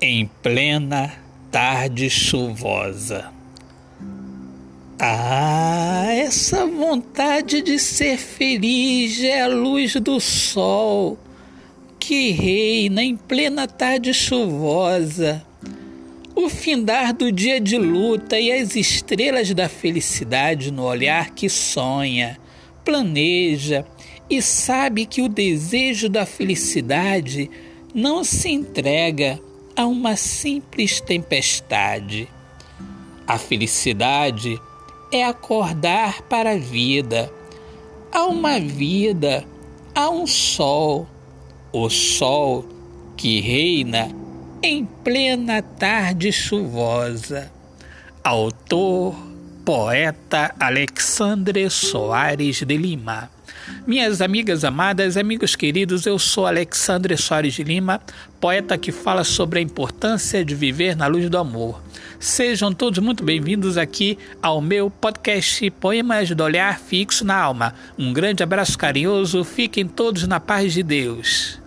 em plena tarde chuvosa. Ah, essa vontade de ser feliz é a luz do sol que reina em plena tarde chuvosa. O findar do dia de luta e as estrelas da felicidade no olhar que sonha, planeja e sabe que o desejo da felicidade não se entrega a uma simples tempestade. A felicidade é acordar para a vida. Há uma vida, há um sol, o sol que reina em plena tarde chuvosa. Autor, poeta Alexandre Soares de Lima. Minhas amigas amadas, amigos queridos, eu sou Alexandre Soares de Lima, poeta que fala sobre a importância de viver na luz do amor. Sejam todos muito bem-vindos aqui ao meu podcast Poemas do Olhar Fixo na Alma. Um grande abraço carinhoso, fiquem todos na paz de Deus.